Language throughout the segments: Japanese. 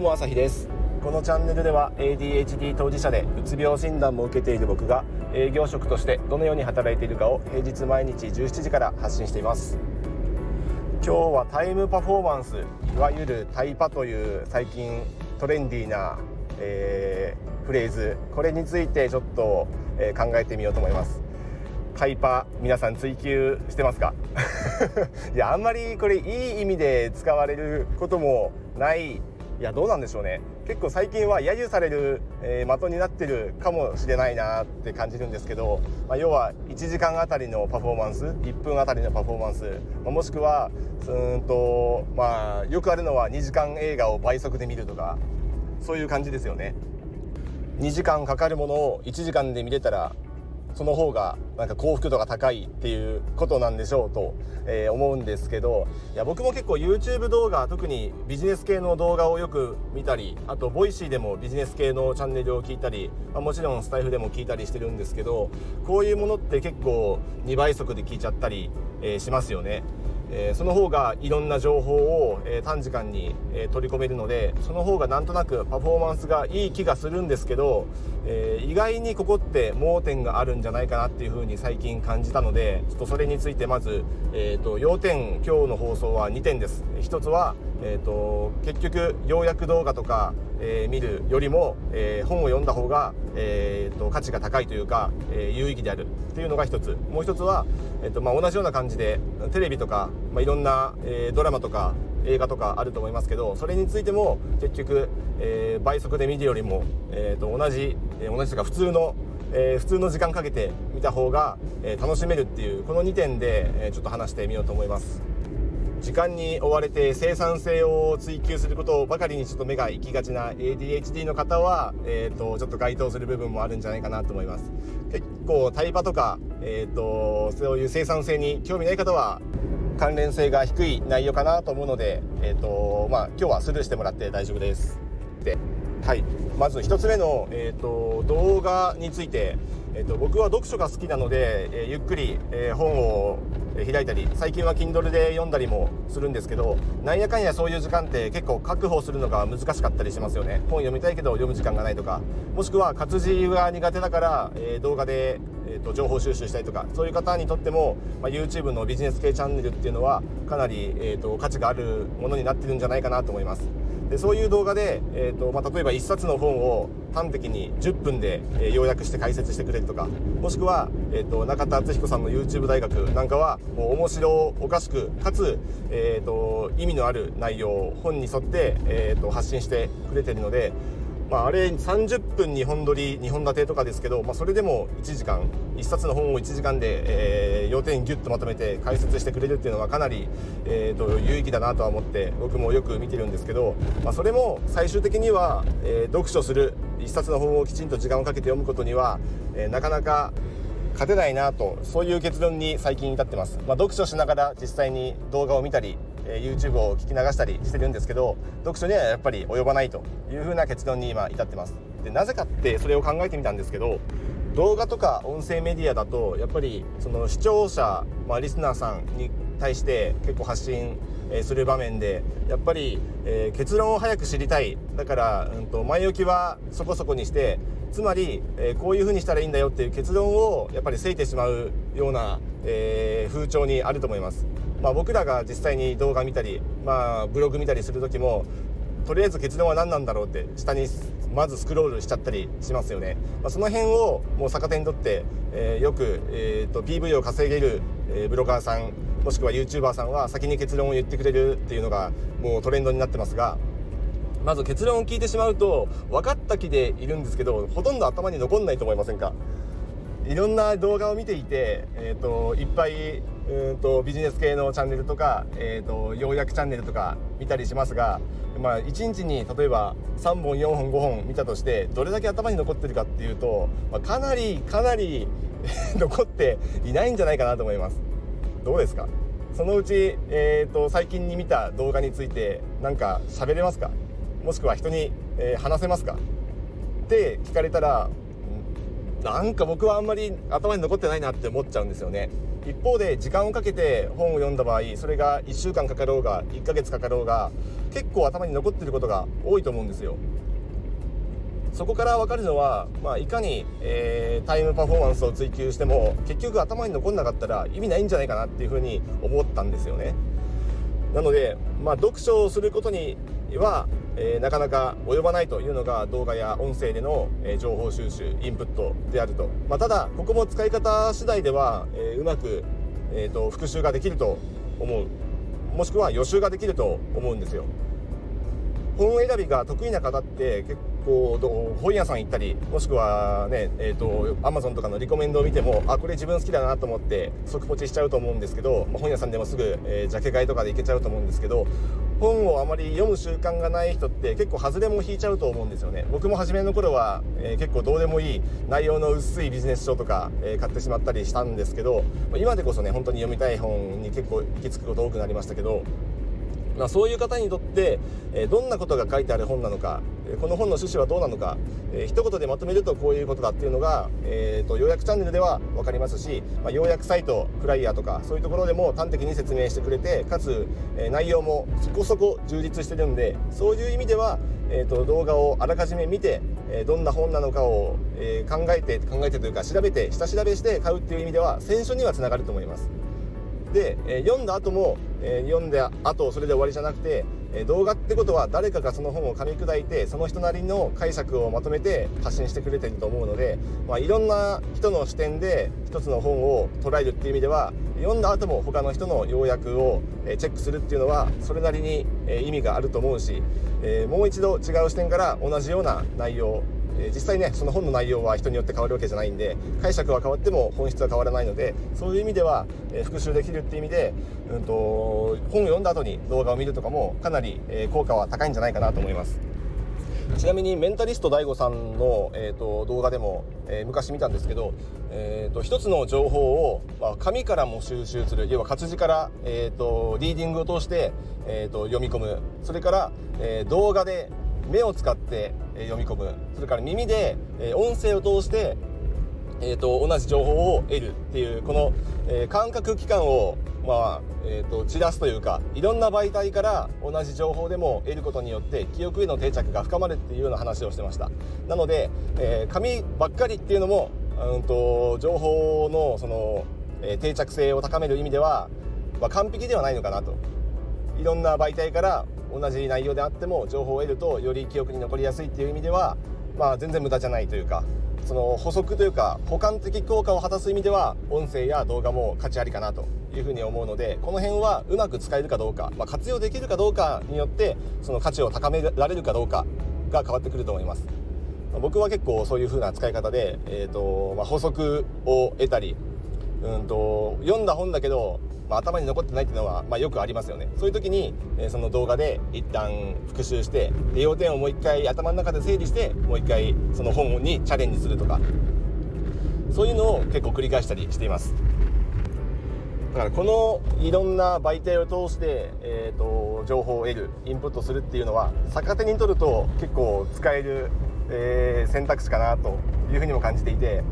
うも朝日です。このチャンネルでは ADHD 当事者でうつ病診断も受けている僕が営業職としてどのように働いているかを平日毎日17時から発信しています。今日はタイムパフォーマンスいわゆるタイパという最近トレンディーな、えー、フレーズこれについてちょっと、えー、考えてみようと思います。タイパ皆さん追求してますか？いやあんまりこれいい意味で使われることもないいやどうなんでしょうね。結構最近は揶揄される、えー、的になってるかもしれないなって感じるんですけど、まあ、要は1時間あたりのパフォーマンス1分あたりのパフォーマンス、まあ、もしくはうんとまあよくあるのは2時間映画を倍速で見るとかそういう感じですよね。2時間かかるものを1時間で見れたらその方がなんか幸福度が高いっていうことなんでしょうと、えー、思うんですけどいや僕も結構 YouTube 動画特にビジネス系の動画をよく見たりあと Voicy でもビジネス系のチャンネルを聞いたり、まあ、もちろんスタイフでも聞いたりしてるんですけどこういうものって結構2倍速で聞いちゃったり、えー、しますよね。え、その方がいろんな情報を、え、短時間に、え、取り込めるのでその方がなんとなくパフォーマンスがいい気がするんですけど、え意外にここって盲点があるんじゃないかなっていうふうに最近感じたのでちょっとそれについてまず、えーと、要点今日の放送は2点です。1つは、えーと、結局要約動画とか、え見るよりも、え本を読んだ方が、えーと、価値が高いというか、え有意義であるっていうのが1つもう1つは、えーとまあ、同じような感じでテレビとかまあ、いろんな、えー、ドラマとか映画とかあると思いますけどそれについても結局、えー、倍速で見るよりも、えー、と同じ、えー、同じとか普通の、えー、普通の時間かけて見た方が、えー、楽しめるっていうこの2点で、えー、ちょっと話してみようと思います。時間に追われて生産性を追求することばかりにちょっと目が行きがちな ADHD の方は、えーと、ちょっと該当する部分もあるんじゃないかなと思います結構タイパとか、えーとそういう生産性に興味ない方は関連性が低い内容かなと思うので、えーとまあ、今日はスルーしてもらって大丈夫です。ではい、まず1つ目の、えーと、動画について、えーと、僕は読書が好きなので、えー、ゆっくり、えー、本を開いたり最近は Kindle で読んだりもするんですけどなんやかんやそういう時間って結構確保するのが難しかったりしますよね。本読みたいけど読む時間がないとかもしくは活字が苦手だから、えー、動画でえーと、情報収集したりとかそういう方にとっても、まあ、YouTube のビジネス系チャンネルっていうのはかなり、えーと、価値があるものになってるんじゃないかなと思います。でそういう動画で、えーとまあ、例えば1冊の本を端的に10分で、えー、要約して解説してくれるとかもしくは、えーと、中田敦彦さんの YouTube 大学なんかはもう面白おかしくかつ、えーと、意味のある内容を本に沿って、えーと発信してくれてるのでまあ、あれ30分2本撮り2本立てとかですけど、まあ、それでも1時間1冊の本を1時間で、えー、要点ギュッとまとめて解説してくれるっていうのはかなり、えーと、有意義だなとは思って僕もよく見てるんですけど、まあ、それも最終的には、えー、読書する1冊の本をきちんと時間をかけて読むことには、えー、なかなか勝てないなとそういう結論に最近至ってます、まあ、読書しながら実際に動画を見たりえ YouTube を聞き流したりしてるんですけど読書にはやっぱり及ばないというふうな結論に今至ってます。でなぜかってそれを考えてみたんですけど動画とか音声メディアだとやっぱりその視聴者、まあ、リスナーさんに対して結構発信する場面でやっぱり、えー、結論を早く知りたい。だから、うんと、前置きはそこそこにしてつまり、えー、こういうふうにしたらいいんだよっていう結論をやっぱりせいてしまうような、えー、風潮にあると思います。まあ、僕らが実際に動画見たり、まあ、ブログ見たりする時もとりあえず結論は何なんだろうって下にまずスクロールしちゃったりしますよね、まあ、その辺をもう逆手にとって、えー、よく、えーと、PV を稼げる、えー、ブロガーさんもしくは YouTuber さんは先に結論を言ってくれるっていうのがもうトレンドになってますがまず結論を聞いてしまうと分かった気でいるんですけどほとんど頭に残んないと思いませんか？いろんな動画を見ていて、えーと、いっぱいうんとビジネス系のチャンネルとか、えーと、要約チャンネルとか見たりしますが、まあ、1日に例えば3本4本5本見たとしてどれだけ頭に残ってるかっていうと、まあ、かなりかなり 残っていないんじゃないかなと思います。どうですか？そのうち、えーと、最近に見た動画について何か喋れますか？もしくは人に、えー、話せますか？って聞かれたらなんか僕はあんまり頭に残ってないなって思っちゃうんですよね。一方で時間をかけて本を読んだ場合それが1週間かかろうが1ヶ月かかろうが結構頭に残ってることが多いと思うんですよ。そこから分かるのは、まあ、いかに、えー、タイムパフォーマンスを追求しても結局頭に残んなかったら意味ないんじゃないかなっていうふうに思ったんですよね。なので、まあ、読書をすることにはえー、なかなか及ばないというのが動画や音声での、えー、情報収集インプットであると、まあ、ただここも使い方次第では、えー、うまく、えーと復習ができると思う。もしくは予習ができると思うんですよ。本選びが得意な方って結構本屋さん行ったりもしくはねえっ、ー、とアマゾンとかのリコメンドを見てもあこれ自分好きだなと思って即ポチしちゃうと思うんですけど、まあ、本屋さんでもすぐ、えー、ジャケ買いとかで行けちゃうと思うんですけど本をあまり読む習慣がない人って結構外れも引いちゃうと思うんですよね。僕も初めの頃は、えー、結構どうでもいい内容の薄いビジネス書とか、えー、買ってしまったりしたんですけど今でこそね本当に読みたい本に結構行き着くこと多くなりましたけどまあ、そういう方にとって、えどんなことが書いてある本なのかこの本の趣旨はどうなのか、えー、一言でまとめるとこういうことだっていうのが、えーと、要約チャンネルでは分かりますし、まあ、要約サイトフライヤーとかそういうところでも端的に説明してくれてかつ、えー、内容もそこそこ充実してるんでそういう意味では、えーと、動画をあらかじめ見て、えー、どんな本なのかを、え考えて考えてというか調べて下調べして買うっていう意味では選書にはつながると思います。で、え、読んだ後も、えー、読んだ後それで終わりじゃなくて、えー、動画ってことは誰かがその本を噛み砕いてその人なりの解釈をまとめて発信してくれてると思うので、まあ、いろんな人の視点で一つの本を捉えるっていう意味では読んだ後も他の人の要約をチェックするっていうのはそれなりに意味があると思うし、えもう一度違う視点から同じような内容え実際ねその本の内容は人によって変わるわけじゃないんで解釈は変わっても本質は変わらないのでそういう意味では、え復習できるっていう意味で、うんと、本を読んだ後に動画を見るとかもかなり、え効果は高いんじゃないかなと思います。ちなみにメンタリスト DAIGO さんの、えーと、動画でも、えー、昔見たんですけど、えーと、一つの情報を、まあ、紙からも収集する要は活字から、えーと、リーディングを通して、えー、と読み込むそれから、えー、動画で目を使って読み込む。それから耳で音声を通してえーと、同じ情報を得るっていうこの、えー、感覚器官を、まあえーと、散らすというかいろんな媒体から同じ情報でも得ることによって記憶への定着が深まるっていうような話をしてました。なので、えー、紙ばっかりっていうのも、うんと、情報のその、えー、定着性を高める意味では、まあ、完璧ではないのかなと。いろんな媒体から同じ内容であっても情報を得るとより記憶に残りやすいっていう意味では、まあ、全然無駄じゃないというかその補足というか補完的効果を果たす意味では音声や動画も価値ありかなというふうに思うのでこの辺はうまく使えるかどうか、まあ、活用できるかどうかによってその価値を高められるかどうかが変わってくると思います。僕は結構そういう風な使い方で、えーとまあ、補足を得たりうんと読んだ本だけどまあ、頭に残ってないっていうのは、まあ、よくありますよね。そういう時に、えー、その動画で一旦復習してで要点をもう一回頭の中で整理してもう一回その本にチャレンジするとか。そういうのを結構繰り返したりしています。だからこのいろんな媒体を通して、えーと、情報を得るインプットするっていうのは逆手に取ると結構使える、えー、選択肢かなというふうにも感じていて、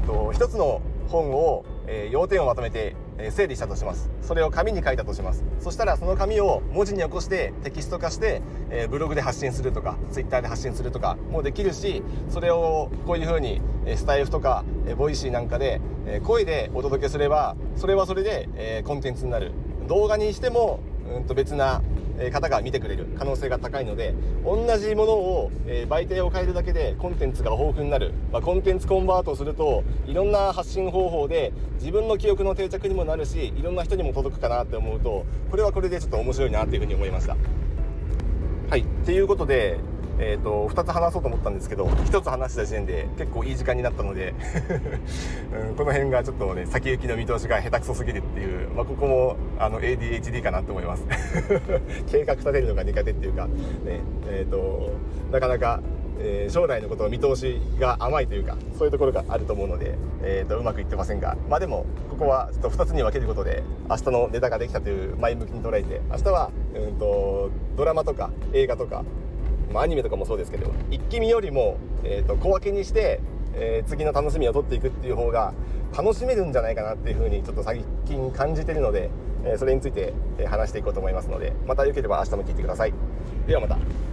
うんと一つの本を、えー、要点をまとめてえ整理したとします。それを紙に書いたとします。そしたらその紙を文字に起こしてテキスト化して、えブログで発信するとかツイッターで発信するとかもできるしそれをこういうふうにスタイフとか Voicy なんかでえ声でお届けすればそれはそれでコンテンツになる。動画にしてもうんと別な方が見てくれる可能性が高いので同じものを、え媒体を変えるだけでコンテンツが豊富になる、まあ、コンテンツコンバートするといろんな発信方法で自分の記憶の定着にもなるしいろんな人にも届くかなって思うとこれはこれでちょっと面白いなっていうふうに思いました。はいっていうことでえーと、2つ話そうと思ったんですけど1つ話した時点で結構いい時間になったので うん、この辺がちょっとね先行きの見通しが下手くそすぎるっていう、まあ、ここもあの ADHD かなと思います。計画立てるのが苦手っていうか、ねえーと、なかなか、えー、将来のことを見通しが甘いというかそういうところがあると思うので、えーと、うまくいってませんがまあでもここはちょっと2つに分けることで明日のネタができたという前向きに捉えて明日は、うんとドラマとか映画とかまあ、アニメとかもそうですけど一気見よりも、えーと、小分けにしてえー、次の楽しみを取っていくっていう方が楽しめるんじゃないかなっていうふうにちょっと最近感じてるので、えそれについて話していこうと思いますのでまたよければ明日も聞いてください。ではまた。